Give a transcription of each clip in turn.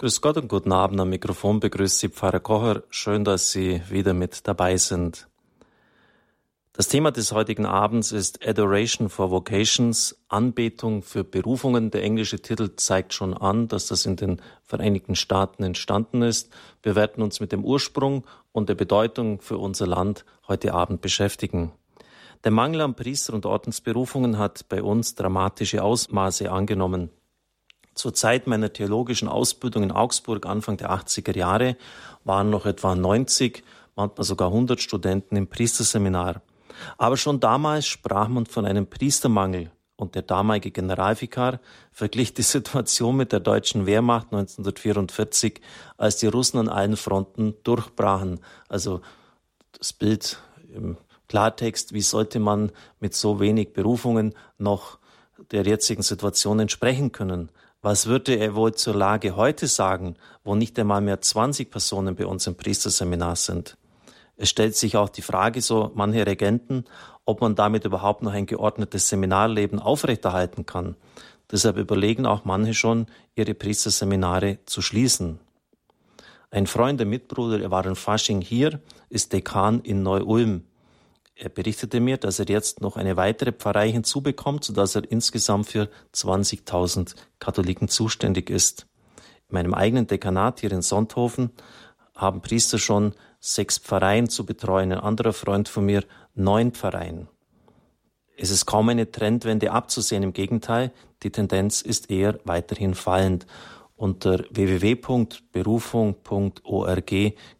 Grüß Gott und guten Abend. Am Mikrofon begrüßt Sie Pfarrer Kocher. Schön, dass Sie wieder mit dabei sind. Das Thema des heutigen Abends ist Adoration for Vocations, Anbetung für Berufungen. Der englische Titel zeigt schon an, dass das in den Vereinigten Staaten entstanden ist. Wir werden uns mit dem Ursprung und der Bedeutung für unser Land heute Abend beschäftigen. Der Mangel an Priester- und Ordensberufungen hat bei uns dramatische Ausmaße angenommen. Zur Zeit meiner theologischen Ausbildung in Augsburg Anfang der 80er Jahre waren noch etwa 90, manchmal sogar 100 Studenten im Priesterseminar. Aber schon damals sprach man von einem Priestermangel und der damalige Generalvikar verglich die Situation mit der deutschen Wehrmacht 1944, als die Russen an allen Fronten durchbrachen. Also das Bild im Klartext, wie sollte man mit so wenig Berufungen noch der jetzigen Situation entsprechen können? Was würde er wohl zur Lage heute sagen, wo nicht einmal mehr 20 Personen bei uns im Priesterseminar sind? Es stellt sich auch die Frage, so manche Regenten, ob man damit überhaupt noch ein geordnetes Seminarleben aufrechterhalten kann. Deshalb überlegen auch manche schon, ihre Priesterseminare zu schließen. Ein Freund, der Mitbruder, er war in Fasching hier, ist Dekan in Neu-Ulm. Er berichtete mir, dass er jetzt noch eine weitere Pfarrei hinzubekommt, sodass er insgesamt für 20.000 Katholiken zuständig ist. In meinem eigenen Dekanat hier in Sonthofen haben Priester schon sechs Pfarreien zu betreuen, ein anderer Freund von mir neun Pfarreien. Es ist kaum eine Trendwende abzusehen, im Gegenteil, die Tendenz ist eher weiterhin fallend. Unter www.berufung.org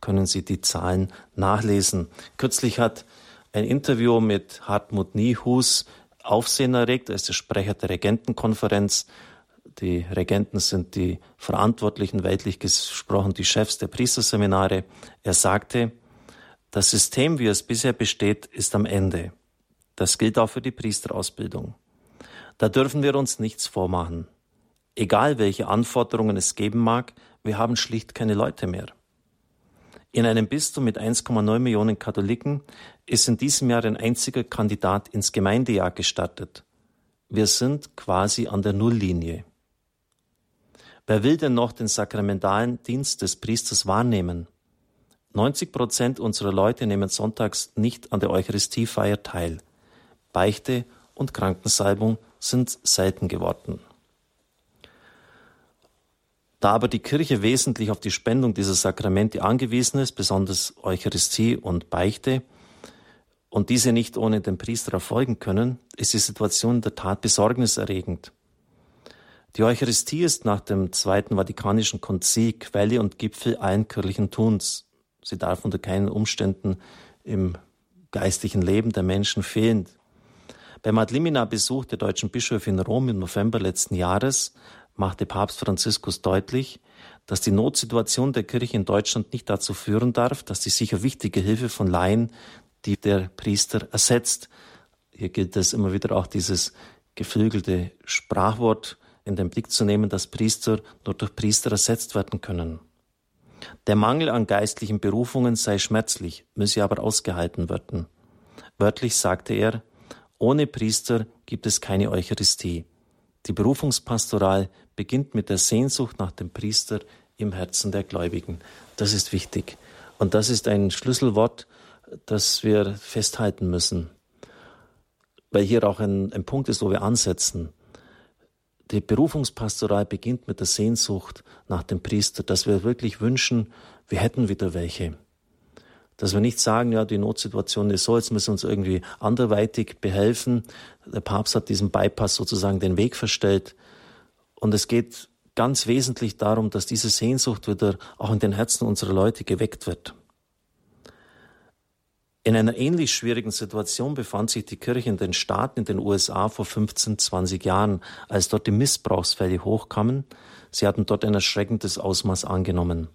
können Sie die Zahlen nachlesen. Kürzlich hat ein Interview mit Hartmut Niehus Aufsehen erregt. Er ist der Sprecher der Regentenkonferenz. Die Regenten sind die Verantwortlichen, weltlich gesprochen, die Chefs der Priesterseminare. Er sagte, das System, wie es bisher besteht, ist am Ende. Das gilt auch für die Priesterausbildung. Da dürfen wir uns nichts vormachen. Egal welche Anforderungen es geben mag, wir haben schlicht keine Leute mehr. In einem Bistum mit 1,9 Millionen Katholiken ist in diesem Jahr ein einziger Kandidat ins Gemeindejahr gestartet. Wir sind quasi an der Nulllinie. Wer will denn noch den sakramentalen Dienst des Priesters wahrnehmen? 90 Prozent unserer Leute nehmen sonntags nicht an der Eucharistiefeier teil. Beichte und Krankensalbung sind selten geworden. Da aber die Kirche wesentlich auf die Spendung dieser Sakramente angewiesen ist, besonders Eucharistie und Beichte, und diese nicht ohne den Priester erfolgen können, ist die Situation in der Tat besorgniserregend. Die Eucharistie ist nach dem Zweiten Vatikanischen Konzil Quelle und Gipfel allen kirchlichen Tuns. Sie darf unter keinen Umständen im geistlichen Leben der Menschen fehlen. Beim Adlimina-Besuch der deutschen Bischöfe in Rom im November letzten Jahres machte Papst Franziskus deutlich, dass die Notsituation der Kirche in Deutschland nicht dazu führen darf, dass die sicher wichtige Hilfe von Laien die der Priester ersetzt. Hier gilt es immer wieder auch dieses geflügelte Sprachwort in den Blick zu nehmen, dass Priester nur durch Priester ersetzt werden können. Der Mangel an geistlichen Berufungen sei schmerzlich, müsse aber ausgehalten werden. Wörtlich sagte er, ohne Priester gibt es keine Eucharistie. Die Berufungspastoral beginnt mit der Sehnsucht nach dem Priester im Herzen der Gläubigen. Das ist wichtig. Und das ist ein Schlüsselwort, das wir festhalten müssen, weil hier auch ein, ein Punkt ist, wo wir ansetzen. Die Berufungspastoral beginnt mit der Sehnsucht nach dem Priester, dass wir wirklich wünschen, wir hätten wieder welche. Dass wir nicht sagen, ja, die Notsituation ist so, jetzt müssen wir uns irgendwie anderweitig behelfen. Der Papst hat diesem Bypass sozusagen den Weg verstellt. Und es geht ganz wesentlich darum, dass diese Sehnsucht wieder auch in den Herzen unserer Leute geweckt wird. In einer ähnlich schwierigen Situation befand sich die Kirche in den Staaten in den USA vor 15, 20 Jahren, als dort die Missbrauchsfälle hochkamen. Sie hatten dort ein erschreckendes Ausmaß angenommen.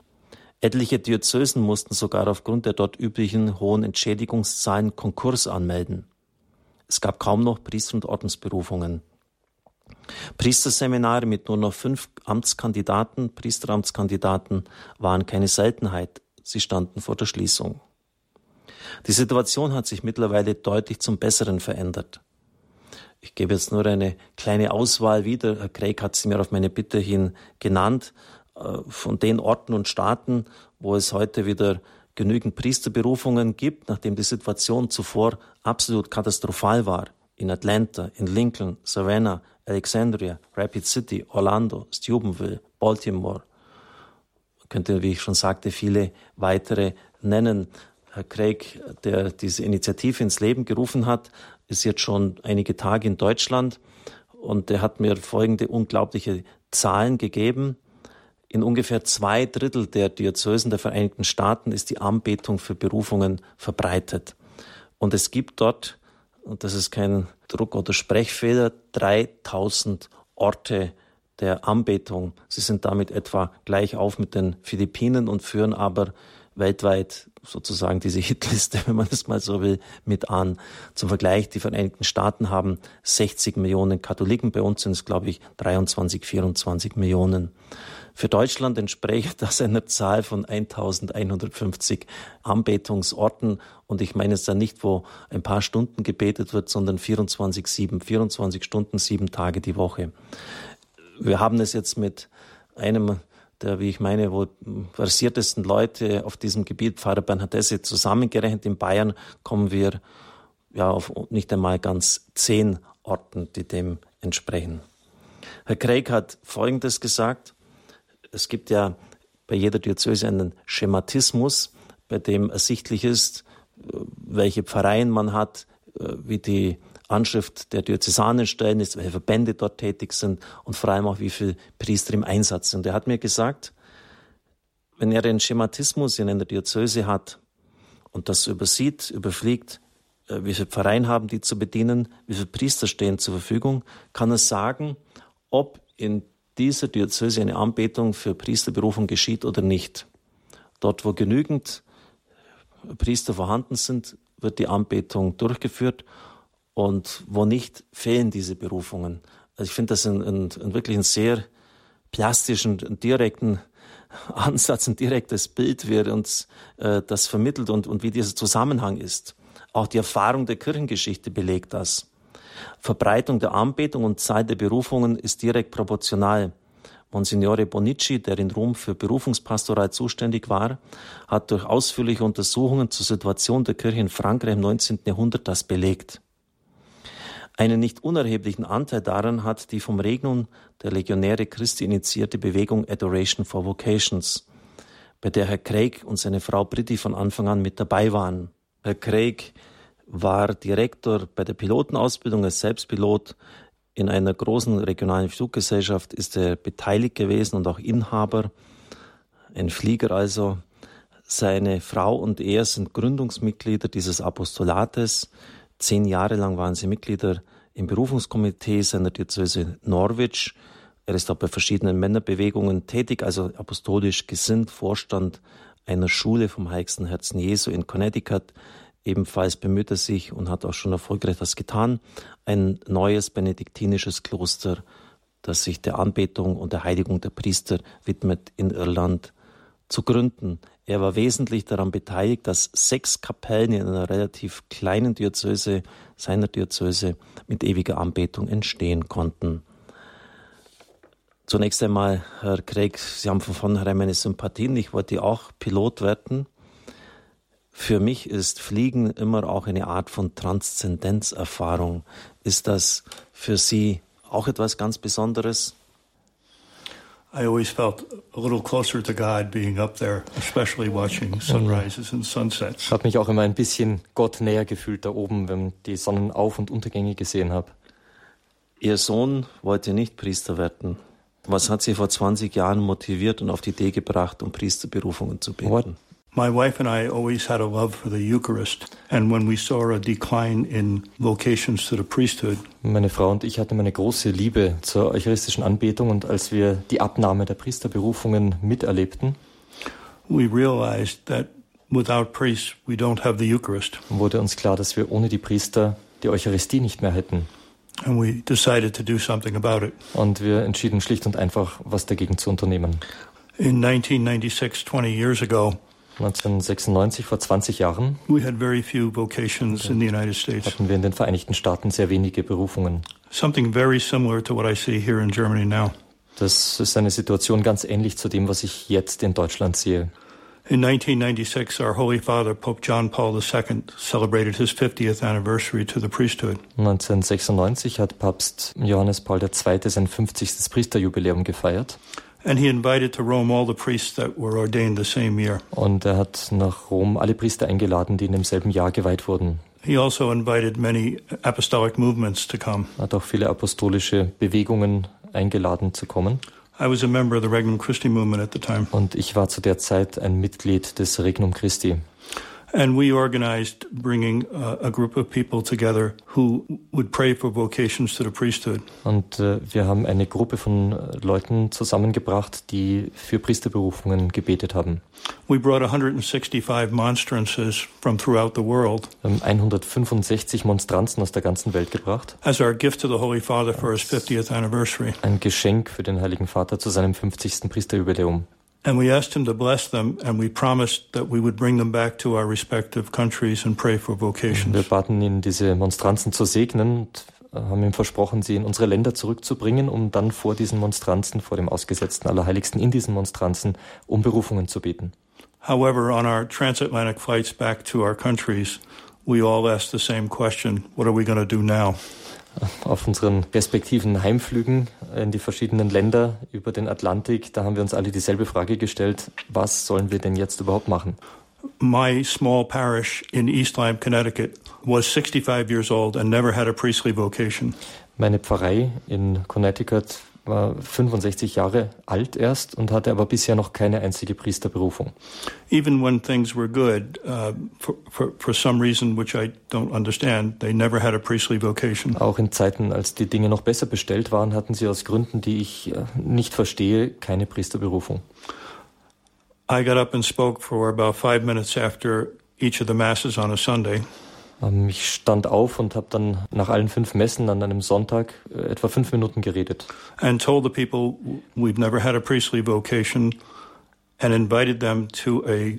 Etliche Diözesen mussten sogar aufgrund der dort üblichen hohen Entschädigungszahlen Konkurs anmelden. Es gab kaum noch Priester- und Ordensberufungen. Priesterseminare mit nur noch fünf Amtskandidaten, Priesteramtskandidaten, waren keine Seltenheit. Sie standen vor der Schließung. Die Situation hat sich mittlerweile deutlich zum Besseren verändert. Ich gebe jetzt nur eine kleine Auswahl wieder. Herr Craig hat sie mir auf meine Bitte hin genannt äh, von den Orten und Staaten, wo es heute wieder genügend Priesterberufungen gibt, nachdem die Situation zuvor absolut katastrophal war. In Atlanta, in Lincoln, Savannah, Alexandria, Rapid City, Orlando, Steubenville, Baltimore. Könnte, wie ich schon sagte, viele weitere nennen. Herr Craig, der diese Initiative ins Leben gerufen hat, ist jetzt schon einige Tage in Deutschland und er hat mir folgende unglaubliche Zahlen gegeben. In ungefähr zwei Drittel der Diözesen der Vereinigten Staaten ist die Anbetung für Berufungen verbreitet. Und es gibt dort, und das ist kein Druck- oder Sprechfehler, 3000 Orte der Anbetung. Sie sind damit etwa gleich auf mit den Philippinen und führen aber weltweit sozusagen diese Hitliste, wenn man es mal so will, mit an. Zum Vergleich, die Vereinigten Staaten haben 60 Millionen Katholiken, bei uns sind es, glaube ich, 23, 24 Millionen. Für Deutschland entspricht das einer Zahl von 1150 Anbetungsorten. Und ich meine es dann nicht, wo ein paar Stunden gebetet wird, sondern 24, 7, 24 Stunden, sieben Tage die Woche. Wir haben es jetzt mit einem der, wie ich meine, wohl versiertesten Leute auf diesem Gebiet, Pfarrer Bernhard Hesse, zusammengerechnet in Bayern kommen wir ja auf nicht einmal ganz zehn Orten, die dem entsprechen. Herr Craig hat Folgendes gesagt. Es gibt ja bei jeder Diözese einen Schematismus, bei dem ersichtlich ist, welche Pfarreien man hat, wie die Anschrift der Diözesanenstellen ist, welche Verbände dort tätig sind und vor allem auch, wie viele Priester im Einsatz sind. Er hat mir gesagt, wenn er den Schematismus in einer Diözese hat und das übersieht, überfliegt, äh, wie viele Pfarreien haben die zu bedienen, wie viele Priester stehen zur Verfügung, kann er sagen, ob in dieser Diözese eine Anbetung für Priesterberufung geschieht oder nicht. Dort, wo genügend Priester vorhanden sind, wird die Anbetung durchgeführt und wo nicht, fehlen diese Berufungen. Also ich finde das ein, ein, ein wirklich ein sehr plastischen, direkten Ansatz, ein direktes Bild, wie er uns äh, das vermittelt und, und wie dieser Zusammenhang ist. Auch die Erfahrung der Kirchengeschichte belegt das. Verbreitung der Anbetung und Zeit der Berufungen ist direkt proportional. Monsignore Bonici, der in Rom für Berufungspastoral zuständig war, hat durch ausführliche Untersuchungen zur Situation der Kirche in Frankreich im 19. Jahrhundert das belegt. Einen nicht unerheblichen Anteil daran hat die vom Regnum der Legionäre Christi initiierte Bewegung Adoration for Vocations, bei der Herr Craig und seine Frau Britti von Anfang an mit dabei waren. Herr Craig war Direktor bei der Pilotenausbildung als Selbstpilot. In einer großen regionalen Fluggesellschaft ist er beteiligt gewesen und auch Inhaber, ein Flieger also. Seine Frau und er sind Gründungsmitglieder dieses Apostolates. Zehn Jahre lang waren sie Mitglieder im Berufungskomitee seiner Diözese Norwich. Er ist auch bei verschiedenen Männerbewegungen tätig, also apostolisch gesinnt, Vorstand einer Schule vom Heiligsten Herzen Jesu in Connecticut. Ebenfalls bemüht er sich und hat auch schon erfolgreich das getan, ein neues benediktinisches Kloster, das sich der Anbetung und der Heiligung der Priester widmet in Irland zu gründen. Er war wesentlich daran beteiligt, dass sechs Kapellen in einer relativ kleinen Diözese, seiner Diözese, mit ewiger Anbetung entstehen konnten. Zunächst einmal, Herr Craig, Sie haben von vornherein meine Sympathien. Ich wollte auch Pilot werden. Für mich ist Fliegen immer auch eine Art von Transzendenzerfahrung. Ist das für Sie auch etwas ganz Besonderes? I always felt a little closer to God being up there, especially watching sunrises and sunsets. Ich habe mich auch immer ein bisschen Gott näher gefühlt da oben, wenn die Sonnenauf- und Untergänge gesehen habe. Ihr Sohn wollte nicht Priester werden. Was hat Sie vor 20 Jahren motiviert und auf die Idee gebracht, um Priesterberufungen zu beten? What My wife and I always had a love for the Eucharist, and when we saw a decline in vocations to the priesthood, meine Frau und ich hatten eine große Liebe zur eucharistischen Anbetung und als wir die Abnahme der Priesterberufungen miterlebten, we realized that without priests we don't have the Eucharist. Wurde uns klar, dass wir ohne die Priester die Eucharistie nicht mehr hätten. And we decided to do something about it. Und wir entschieden schlicht und einfach, was dagegen zu unternehmen. In 1996, 20 years ago, 1996, vor 20 Jahren, we had very few vocations in the United States. hatten wir in den Vereinigten Staaten sehr wenige Berufungen. Something very similar to what I see here in Germany now. Das ist eine Situation ganz ähnlich zu dem, was ich jetzt in Deutschland sehe. In 1996, our Holy Father, Pope John Paul II, celebrated his 50th anniversary to the priesthood. 1996 hat Papst Johannes Paul II. sein 50. Priesterjubiläum gefeiert. And he invited to Rome all the priests that were ordained the same year. Und er hat nach Rom alle Priester eingeladen, die in demselben Jahr geweiht wurden. He also invited many apostolic movements to come. Er hat auch viele apostolische Bewegungen eingeladen zu kommen. I was a member of the Regnum Christi movement at the time. Und ich war zu der Zeit ein Mitglied des Regnum Christi. And we organized bringing uh, a group of people together who would pray for vocations to the priesthood. Und äh, wir haben eine Gruppe von äh, Leuten zusammengebracht, die für Priesterberufungen gebetet haben. We brought 165 monstrances from throughout the world Wir haben 165 Monstranzen aus der ganzen Welt gebracht. as our gift to the Holy Father for his 50th anniversary. Ein Geschenk für den Heiligen Vater zu seinem 50. Priesterjubiläum. And we asked him to bless them, and we promised that we would bring them back to our respective countries and pray for Wir vocations. baten ihn, diese Monstranzen zu segnen und äh, haben ihm versprochen, sie in unsere Länder zurückzubringen, um dann vor diesen Monstranzen, vor dem ausgesetzten Allerheiligsten in diesen Monstranzen, um Berufungen zu beten. However, on our transatlantic flights back to our countries, we all asked the same question What are we going to do now? Auf unseren respektiven Heimflügen in die verschiedenen Länder über den Atlantik, da haben wir uns alle dieselbe Frage gestellt, was sollen wir denn jetzt überhaupt machen? My small parish in East Lyme, Connecticut was 65 years old and never had a priestly vocation. Meine Pfarrei in Connecticut war 65 Jahre alt erst und hatte aber bisher noch keine einzige Priesterberufung. Even when things were good, uh, for, for, for some reason which I don't understand, they never had a priestly vocation. Auch in Zeiten, als die Dinge noch besser bestellt waren, hatten sie aus Gründen, die ich äh, nicht verstehe, keine Priesterberufung. I got up and spoke for about five minutes after each of the masses on a Sunday. Ähm, Ich stand auf und habe dann nach allen fünf Messen an einem Sonntag äh, etwa fünf Minuten geredet. and told the people we've never had a priestly vocation and invited them to a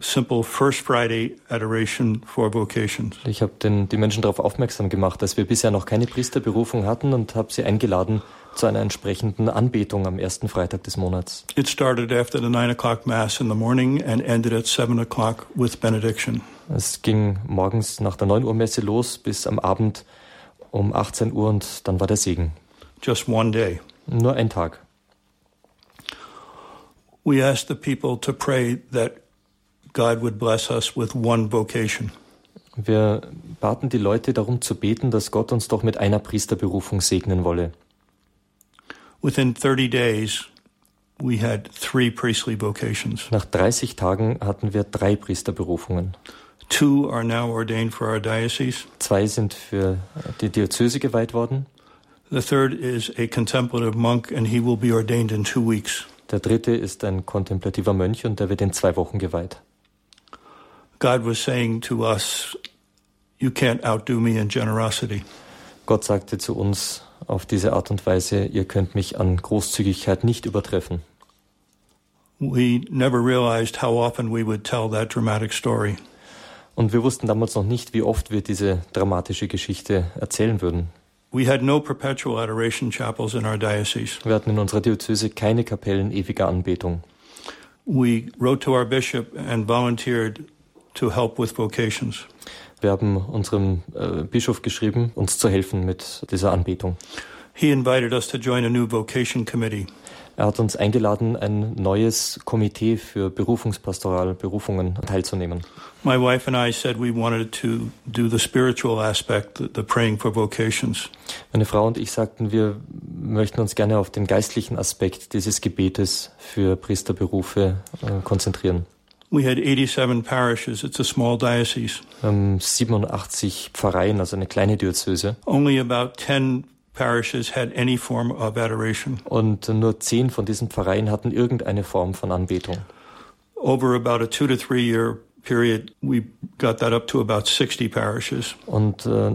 simple First Friday adoration for vocations. Ich habe den- die Menschen darauf aufmerksam gemacht, dass wir bisher noch keine Priesterberufung hatten und habe sie eingeladen zu einer entsprechenden Anbetung am ersten Freitag des Monats. It started after the nine o'clock mass in the morning and ended at seven o'clock with benediction. Es ging morgens nach der 9 Uhr Messe los bis am Abend um 18 Uhr und dann war der Segen. Just one day. Nur ein Tag. We asked the people to pray that God would bless us with one vocation. Wir baten die Leute darum zu beten, dass Gott uns doch mit einer Priesterberufung segnen wolle. Within 30 days, we had three priestly vocations. Nach 30 Tagen hatten wir drei Priesterberufungen. Two are now ordained for our diocese. Zwei sind für die Diözese geweiht worden. The third is a contemplative monk, and he will be ordained in two weeks. Der dritte ist ein kontemplativer Mönch und der wird in zwei Wochen geweiht. God was saying to us, You can't outdo me in generosity. Gott sagte zu uns auf diese Art und Weise, ihr könnt mich an Großzügigkeit nicht übertreffen. We never realized how often we would tell that dramatic story. Und wir wussten damals noch nicht, wie oft wir diese dramatische Geschichte erzählen würden. We had no perpetual adoration chapels in our diocese. Wir hatten in unserer Diözese keine Kapellen ewiger Anbetung. We wrote to our bishop and volunteered to help with vocations. Wir haben unserem äh, Bischof geschrieben, uns zu helfen mit dieser Anbetung. He invited us to join a new vocation committee. Er hat uns eingeladen, ein neues Komitee für Berufungspastoral, Berufungen teilzunehmen. My wife and I said we wanted to do the spiritual aspect, the, praying for vocations. Meine Frau und ich sagten, wir möchten uns gerne auf den geistlichen Aspekt dieses Gebetes für Priesterberufe äh, konzentrieren. We had 87 parishes. It's a small diocese. Wir haben 87 Pfarreien, also eine kleine Diözese. Only about 10 parishes had any form of adoration. Und nur zehn von diesen Pfarreien hatten irgendeine Form von Anbetung. Over about a two to three year period, we got that up to about 60 parishes. Und äh,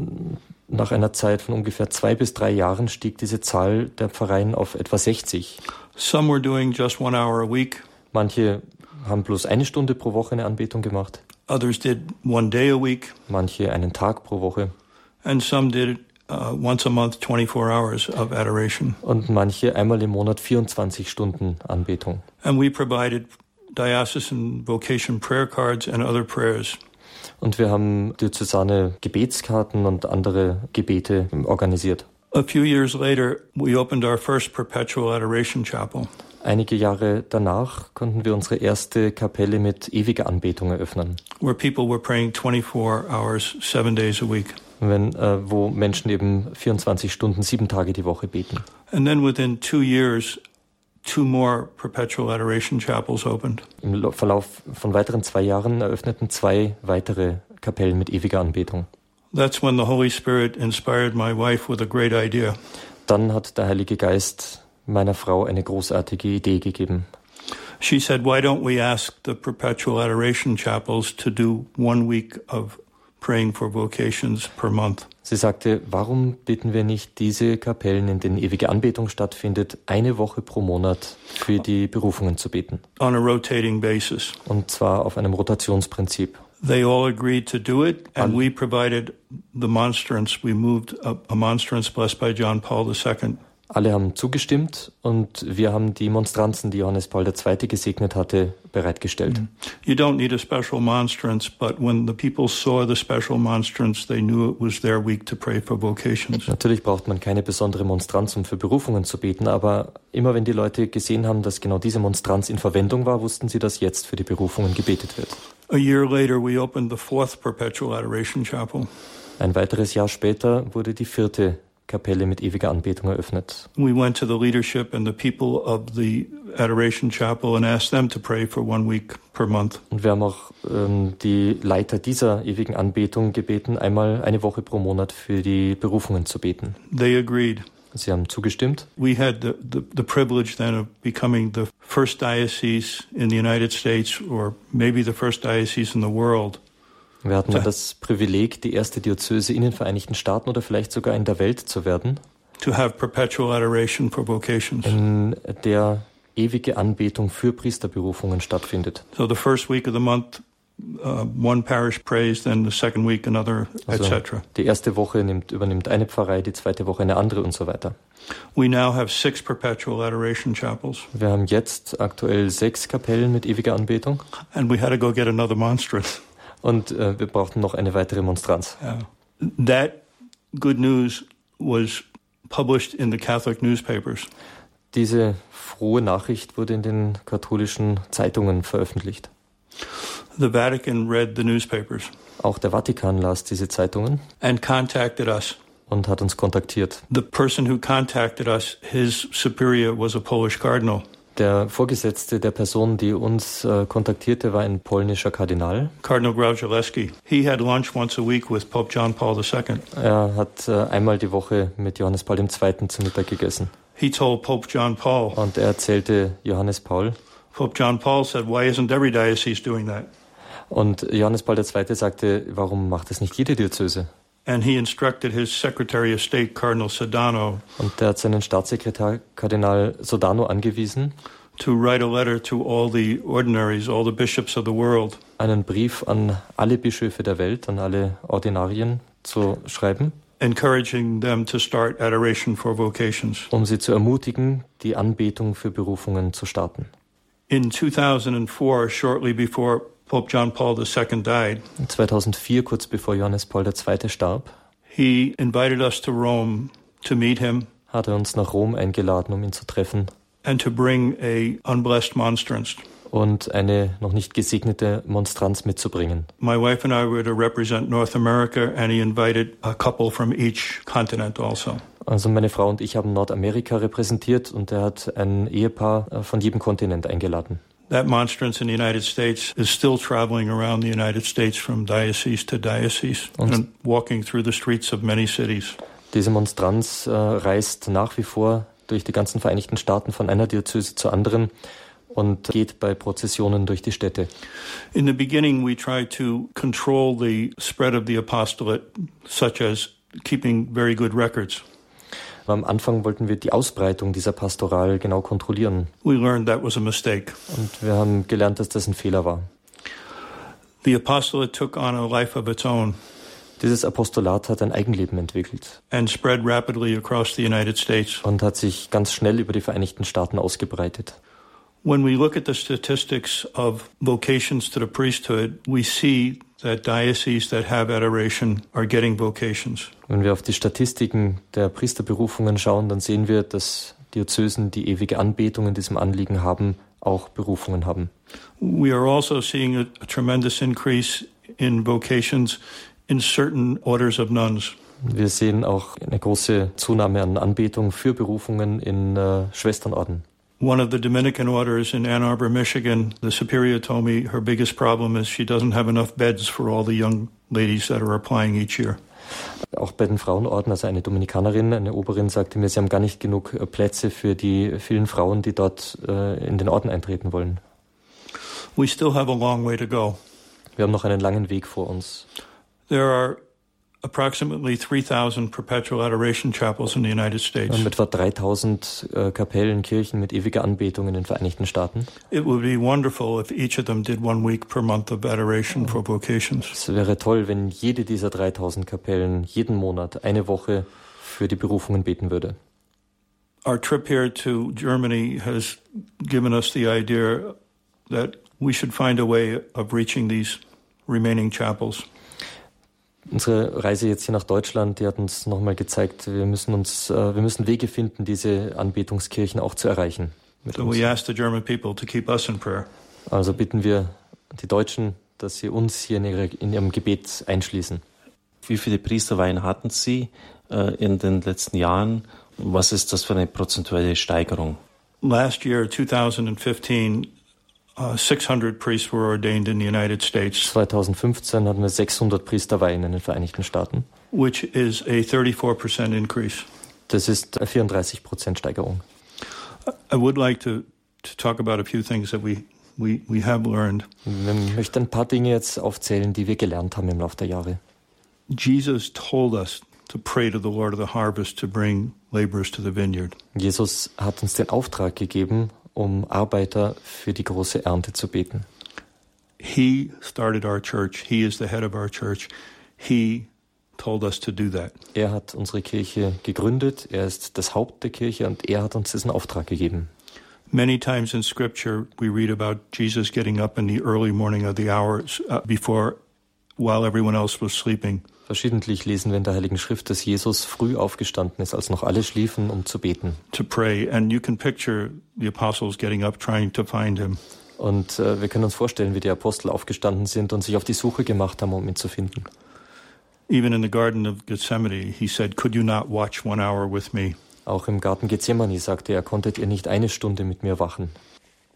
nach einer Zeit von ungefähr zwei bis drei Jahren stieg diese Zahl der Pfarreien auf etwa 60. Some were doing just one hour a week. Manche haben bloß eine Stunde pro Woche eine Anbetung gemacht, Others did one day a week. manche einen Tag pro Woche And some did uh, once a month, 24 hours of adoration. Und manche einmal im Monat 24 Stunden Anbetung. And we provided diocesan vocation prayer cards and other prayers. Und wir haben diözesane Gebetskarten und andere Gebete organisiert. A few years later, we opened our first perpetual adoration chapel. Einige Jahre danach konnten wir unsere erste Kapelle mit ewiger Anbetung eröffnen. Where people were praying 24 hours, seven days a week. Wenn, äh, wo Menschen eben 24 Stunden, sieben Tage die Woche beten. And then within two years, two more perpetual adoration chapels opened. Im Verlauf von weiteren zwei Jahren eröffneten zwei weitere Kapellen mit ewiger Anbetung. That's when the Holy Spirit inspired my wife with a great idea. Dann hat der Heilige Geist meiner Frau eine großartige Idee gegeben. She said, Why don't we ask the perpetual adoration chapels to do one week of praying for vocations per month? Sie sagte, warum bitten wir nicht diese Kapellen, in denen ewige Anbetung stattfindet, eine Woche pro Monat für die Berufungen zu beten? On a rotating basis. Und zwar auf einem Rotationsprinzip. They all agreed to do it, and we provided the monstrance. We moved a, a monstrance blessed by John Paul II. Alle haben zugestimmt und wir haben die Monstranzen, die Johannes Paul II. gesegnet hatte, bereitgestellt. You don't need a special monstrance, but when the people saw the special monstrance, they knew it was their week to pray for vocations. Natürlich braucht man keine besondere Monstranz, um für Berufungen zu beten, aber immer wenn die Leute gesehen haben, dass genau diese Monstranz in Verwendung war, wussten sie, dass jetzt für die Berufungen gebetet wird. A year later, we opened the fourth perpetual adoration chapel. Ein weiteres Jahr später wurde die vierte Kapelle mit ewiger Anbetung eröffnet. We went to the leadership and the people of the adoration chapel and asked them to pray for one week per month. Und wir haben auch ähm, die Leiter dieser ewigen Anbetung gebeten, einmal eine Woche pro Monat für die Berufungen zu beten. They agreed. Sie haben zugestimmt. We had the, the, the privilege then of becoming the first diocese in the United States or maybe the first diocese in the world Wir hatten dann das Privileg, die erste Diözese in den Vereinigten Staaten oder vielleicht sogar in der Welt zu werden, to have perpetual adoration for vocations. in der ewige Anbetung für Priesterberufungen stattfindet. So the first week of the month, uh, one parish prays, then the second week another, Also etc. die erste Woche nimmt, übernimmt eine Pfarrei, die zweite Woche eine andere und so weiter. We now have six perpetual adoration chapels, Wir haben jetzt aktuell sechs Kapellen mit ewiger Anbetung and we had to go get another monstrance. Und äh, wir brauchten noch eine weitere Monstranz. Yeah. That good news was published in the Catholic newspapers. Diese frohe Nachricht wurde in den katholischen Zeitungen veröffentlicht. The Vatican read the newspapers Auch der Vatikan las diese Zeitungen and contacted us. und hat uns kontaktiert. The person who contacted us, his superior was a Polish cardinal. Der Vorgesetzte der Person, die uns äh, kontaktierte, war ein polnischer Kardinal. Cardinal Graujalewski. He had lunch once a week with Pope John Paul II. Er hat äh, einmal die Woche mit Johannes Paul II. zu Mittag gegessen. He told Pope John Paul, Und er erzählte Johannes Paul. Pope John Paul said, Why isn't every diocese doing that? Und Johannes Paul II. sagte, warum macht das nicht jede Diözese? And he instructed his Secretary of State, Cardinal Sedano, Und er hat seinen Staatssekretär Kardinal Sodano angewiesen, to write a letter to all the ordinaries, all the bishops of the world, einen Brief an alle Bischöfe der Welt, an alle Ordinarien zu schreiben, encouraging them to start adoration for vocations. um sie zu ermutigen, die Anbetung für Berufungen zu starten. In 2004, shortly before Pope John Paul II died, 2004, kurz bevor Johannes Paul II. starb, he invited us to Rome to meet him hat er uns nach Rom eingeladen, um ihn zu treffen and to bring a unblessed monstrance. und eine noch nicht gesegnete Monstranz mitzubringen. My wife and I were to represent North America, and he invited a couple from each continent also. Also meine Frau und ich haben Nordamerika repräsentiert und er hat ein Ehepaar äh, von jedem Kontinent eingeladen. That monstrance in the United States is still traveling around the United States from diocese to diocese Und- and walking through the streets of many cities. Diese Monstranz äh, reist nach wie vor durch die ganzen Vereinigten Staaten von einer Diözese zur anderen und geht bei Prozessionen durch die Städte. In the beginning, we tried to control the spread of the apostolate, such as keeping very good records. Am Anfang wollten wir die Ausbreitung dieser Pastoral genau kontrollieren We learned that was a mistake. und wir haben gelernt, dass das ein Fehler war. The apostolate took on a life of its own. Dieses Apostolat hat ein Eigenleben entwickelt and spread rapidly across the United States. und hat sich ganz schnell über die Vereinigten Staaten ausgebreitet. When we look at the statistics of vocations to the priesthood, we see that dioceses that have adoration are getting vocations. Wenn wir auf die Statistiken der Priesterberufungen schauen, dann sehen wir, dass Diözesen, die ewige Anbetung in diesem Anliegen haben, auch Berufungen haben. We are also seeing a, a tremendous increase in vocations in certain orders of nuns. Wir sehen auch eine große Zunahme an Anbetung für Berufungen in äh, Schwesternorden. One of the Dominican orders in Ann Arbor, Michigan, the superior told me her biggest problem is she doesn't have enough beds for all the young ladies that are applying each year. Auch bei den Frauenorden, also eine Dominikanerin, eine Oberin sagte mir, sie haben gar nicht genug äh, Plätze für die vielen Frauen, die dort äh, in den Orden eintreten wollen. We still have a long way to go. Wir haben noch einen langen Weg vor uns. There are approximately 3,000 perpetual adoration chapels in the United States. haben etwa 3000 äh, Kapellen, Kirchen mit ewiger Anbetung in den Vereinigten Staaten. It would be wonderful if each of them did one week per month of adoration for vocations. Es wäre toll, wenn jede dieser 3000 Kapellen jeden Monat eine Woche für die Berufungen beten würde. Our trip here to Germany has given us the idea that we should find a way of reaching these remaining chapels. Unsere Reise jetzt hier nach Deutschland, die hat uns nochmal gezeigt, wir müssen uns, äh, wir müssen Wege finden, diese Anbetungskirchen auch zu erreichen. So uns. we ask the German people to keep us in prayer. Also bitten wir die Deutschen, dass sie uns hier in, ihre, in ihrem Gebet einschließen. Wie viele Priesterweihen hatten Sie äh, in den letzten Jahren? Was ist das für eine prozentuelle Steigerung? Last year, 2015, 2015 hatten wir 600 Priesterweihen in den Vereinigten Staaten. which is a 34% increase. Das ist eine 34 Prozent Steigerung. I would like to, to talk about a few things that we, we, we have learned. Ich möchte ein paar Dinge jetzt aufzählen, die wir gelernt haben im Laufe der Jahre. Jesus told us to pray to the Lord of the harvest to bring laborers to the vineyard. Jesus hat uns den Auftrag gegeben, um Arbeiter für die große Ernte zu beten. He started our church. He is the head of our church. He told us to do that. Er hat unsere Kirche gegründet, er ist das Haupt der Kirche und er hat uns diesen Auftrag gegeben. Many times in Scripture, we read about Jesus getting up in the early morning of the hours uh, before, while everyone else was sleeping. Verschiedentlich lesen wir in der Heiligen Schrift, dass Jesus früh aufgestanden ist, als noch alle schliefen, um zu beten. to pray. And you can picture the apostles getting up trying to find him. Und äh, wir können uns vorstellen, wie die Apostel aufgestanden sind und sich auf die Suche gemacht haben, um ihn zu finden. Even in the Garden of Gethsemane, he said, Could you not watch one hour with me? Auch im Garten Gethsemane sagte er, konntet ihr nicht eine Stunde mit mir wachen.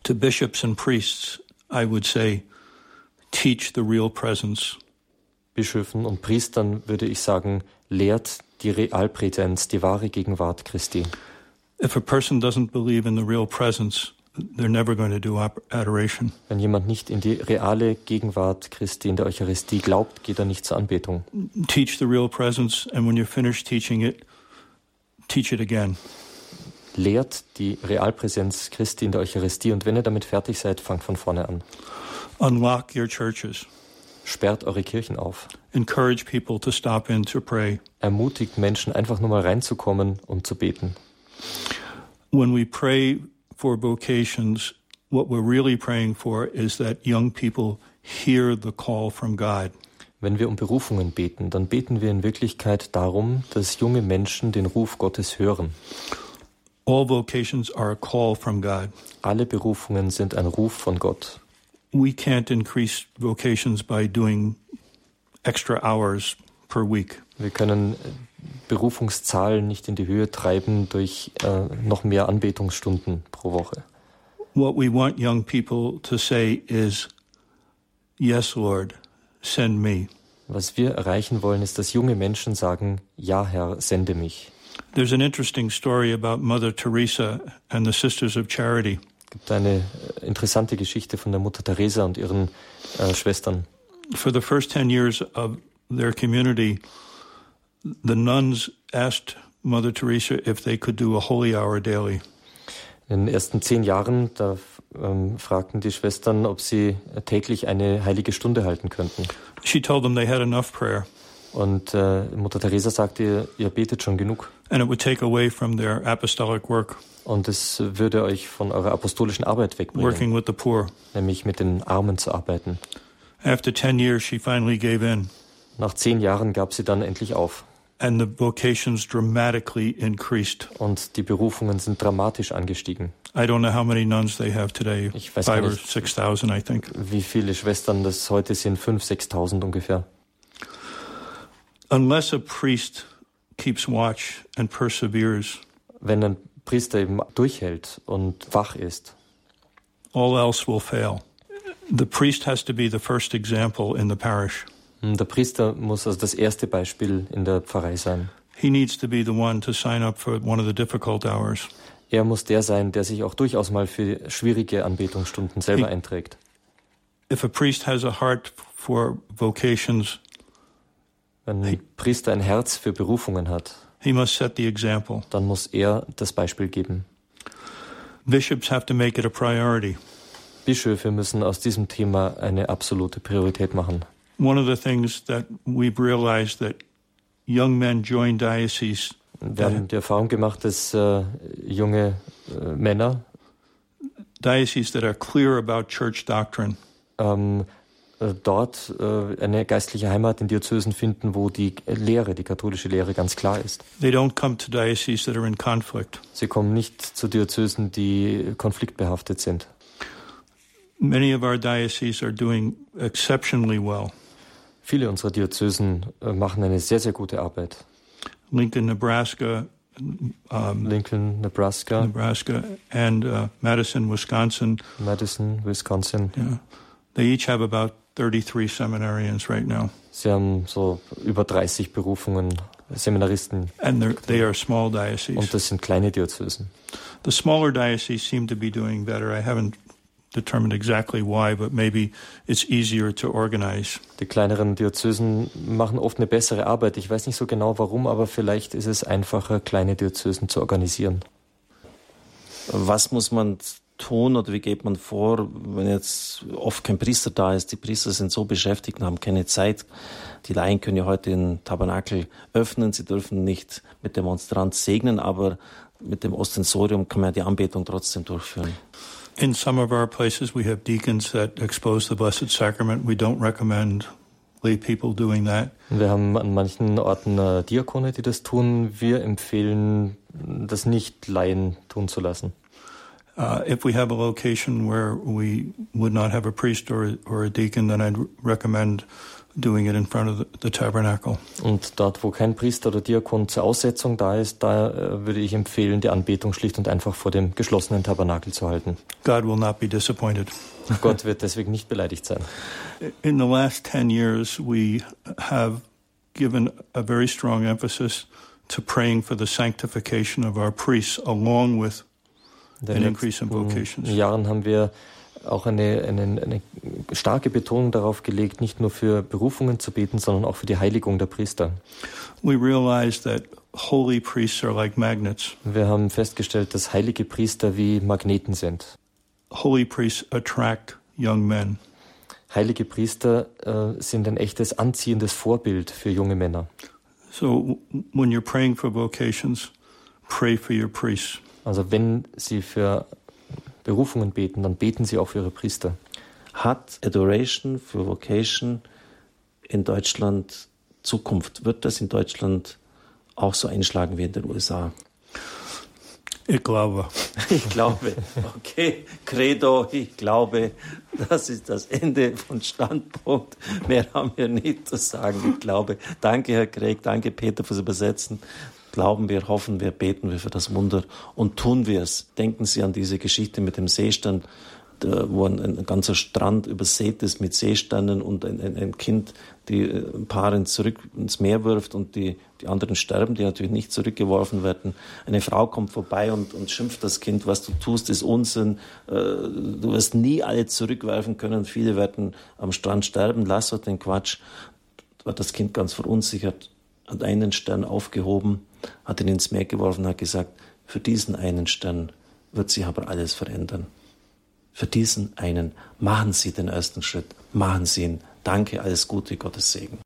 To bishops and priests, I would say, teach the real presence. Bischöfen und Priestern würde ich sagen, lehrt die Realpräsenz, die wahre Gegenwart Christi. If a person doesn't believe in the real presence, they're never going to do adoration. Wenn jemand nicht in die reale Gegenwart Christi in der Eucharistie glaubt, geht er nicht zur Anbetung. Teach the real presence, and when you're finished teaching it, teach it again. Lehrt die Realpräsenz Christi in der Eucharistie und wenn ihr damit fertig seid, fangt von vorne an. Unlock your churches. Sperrt eure Kirchen auf. Encourage people to stop in to pray. Ermutigt Menschen, einfach nur mal reinzukommen und zu beten. when we pray for vocations, what we're really praying for is that young people hear the call from God. Wenn wir um Berufungen beten, dann beten wir in Wirklichkeit darum, dass junge Menschen den Ruf Gottes hören. All vocations are a call from God. Alle Berufungen sind ein Ruf von Gott. We can't increase vocations by doing extra hours per week. Wir können äh, Berufungszahlen nicht in die Höhe treiben durch äh, noch mehr Anbetungsstunden pro Woche. What we want young people to say is, Yes, Lord, send me. Was wir erreichen wollen, ist, dass junge Menschen sagen, ja Herr, sende mich. There's an interesting story about Mother Teresa and the Sisters of Charity. Es gibt eine äh, interessante Geschichte von der Mutter Teresa und ihren äh, Schwestern. For the first 10 years of their community, the nuns asked Mother Teresa if they could do a holy hour daily. In den ersten zehn Jahren, da ähm, fragten die Schwestern, ob sie täglich eine heilige Stunde halten könnten. She told them they had enough prayer. Und äh, Mutter Teresa sagte, ihr, ihr betet schon genug. And it would take away from their apostolic work, Und es würde euch von eurer apostolischen Arbeit wegbringen, working with the poor. nämlich mit den Armen zu arbeiten. After 10 years, she finally gave in, Nach zehn Jahren gab sie dann endlich auf. and the vocations dramatically increased. Und die Berufungen sind dramatisch angestiegen. I don't know how many nuns they have today, Ich weiß five gar or nicht. 6,000, I think. Wie viele Schwestern das heute sind? 5.000, 6.000 ungefähr. Unless a priest keeps watch and perseveres, Wenn ein Priester eben durchhält und wach ist, all else will fail. The priest has to be the first example in the parish. hm, der Priester muss also das erste Beispiel in der Pfarrei sein. He needs to be the one to sign up for one of the difficult hours. Er muss der sein, der sich auch durchaus mal für schwierige Anbetungsstunden selber Hey. einträgt. If a priest has a heart for vocations, Wenn ein Priester ein Herz für Berufungen hat, he must set the example. dann muss er das Beispiel geben. Bishops have to make it a priority. Bischöfe müssen aus diesem Thema eine absolute Priorität machen. One of the things that we've realized that young men join dioceses Wir haben die Erfahrung gemacht, dass äh, junge äh, Männer dioceses that are clear about church doctrine ähm, äh, dort äh, eine geistliche Heimat in Diözesen finden, wo die Lehre, die katholische Lehre ganz klar ist. they don't come to dioceses that are in conflict Sie kommen nicht zu Diözesen, die konfliktbehaftet sind. many of our dioceses are doing exceptionally well Viele unserer Diözesen äh, machen eine sehr, sehr gute Arbeit. lincoln nebraska um, Lincoln, Nebraska, nebraska and uh, madison wisconsin Madison, Wisconsin. yeah they each have about 33 seminarians right now Sie haben so über 30 Berufungen, Seminaristen, and they're, they are small und dioceses das sind kleine Diözesen. the smaller dioceses seem to be doing better i haven't determined exactly why but maybe it's easier to organize Die kleineren Diözesen machen oft eine bessere Arbeit. Ich weiß nicht so genau warum, aber vielleicht ist es einfacher, kleine Diözesen zu organisieren. Was muss man tun oder wie geht man vor, wenn jetzt oft kein Priester da ist? Die Priester sind so beschäftigt und haben keine Zeit. Die Laien können ja heute den Tabernakel öffnen. Sie dürfen nicht mit dem Monstrant segnen, aber mit dem Ostensorium kann man ja die Anbetung trotzdem durchführen. In some of our places, we have deacons that expose the Blessed Sacrament. We don't recommend lay people doing that. Wir haben an manchen Orten äh, Diakone, die das tun. Wir empfehlen, das nicht Laien tun zu lassen. Uh, if we have a location where we would not have a priest or, or a deacon, then I'd recommend doing it in front of the, the tabernacle. Und dort, wo kein Priester oder Diakon zur Aussetzung da ist, da äh, würde ich empfehlen, die Anbetung schlicht und einfach vor dem geschlossenen Tabernakel zu halten. God will not be disappointed. Gott wird deswegen nicht beleidigt sein. In the last 10 years, we have given a very strong emphasis to praying for the sanctification of our priests along with In den An increase in letzten vocations. Jahren haben wir auch eine, eine, eine starke Betonung darauf gelegt, nicht nur für Berufungen zu beten, sondern auch für die Heiligung der Priester. We realize that holy priests are like magnets. Wir haben festgestellt, dass heilige Priester wie Magneten sind. Holy priests attract young men. Heilige Priester äh, sind ein echtes anziehendes Vorbild für junge Männer. So when you're praying for vocations, pray for your priests. Also wenn sie für Berufungen beten, dann beten sie auch für ihre Priester. Hat Adoration für Vocation in Deutschland Zukunft? Wird das in Deutschland auch so einschlagen wie in den USA? Ich glaube. Ich glaube, okay, Credo, ich glaube, das ist das Ende von Standpunkt. Mehr haben wir nicht zu sagen. Ich glaube, danke, Herr Craig, danke, Peter, fürs Übersetzen. Glauben wir, hoffen wir, beten wir für das Wunder und tun wir es. Denken Sie an diese Geschichte mit dem Seestand, wo ein, ein ganzer Strand übersät ist mit Seesternen und ein, ein, ein Kind die äh, Paaren zurück ins Meer wirft und die, die anderen sterben, die natürlich nicht zurückgeworfen werden. Eine Frau kommt vorbei und, und schimpft das Kind, was du tust, ist Unsinn. Äh, du wirst nie alle zurückwerfen können. Viele werden am Strand sterben. Lass doch den Quatsch. War das Kind ganz verunsichert, hat einen Stern aufgehoben, hat ihn ins Meer geworfen, hat gesagt, für diesen einen Stern wird sich aber alles verändern. Für diesen einen machen Sie den ersten Schritt, machen Sie ihn. Danke, alles Gute, Gottes Segen.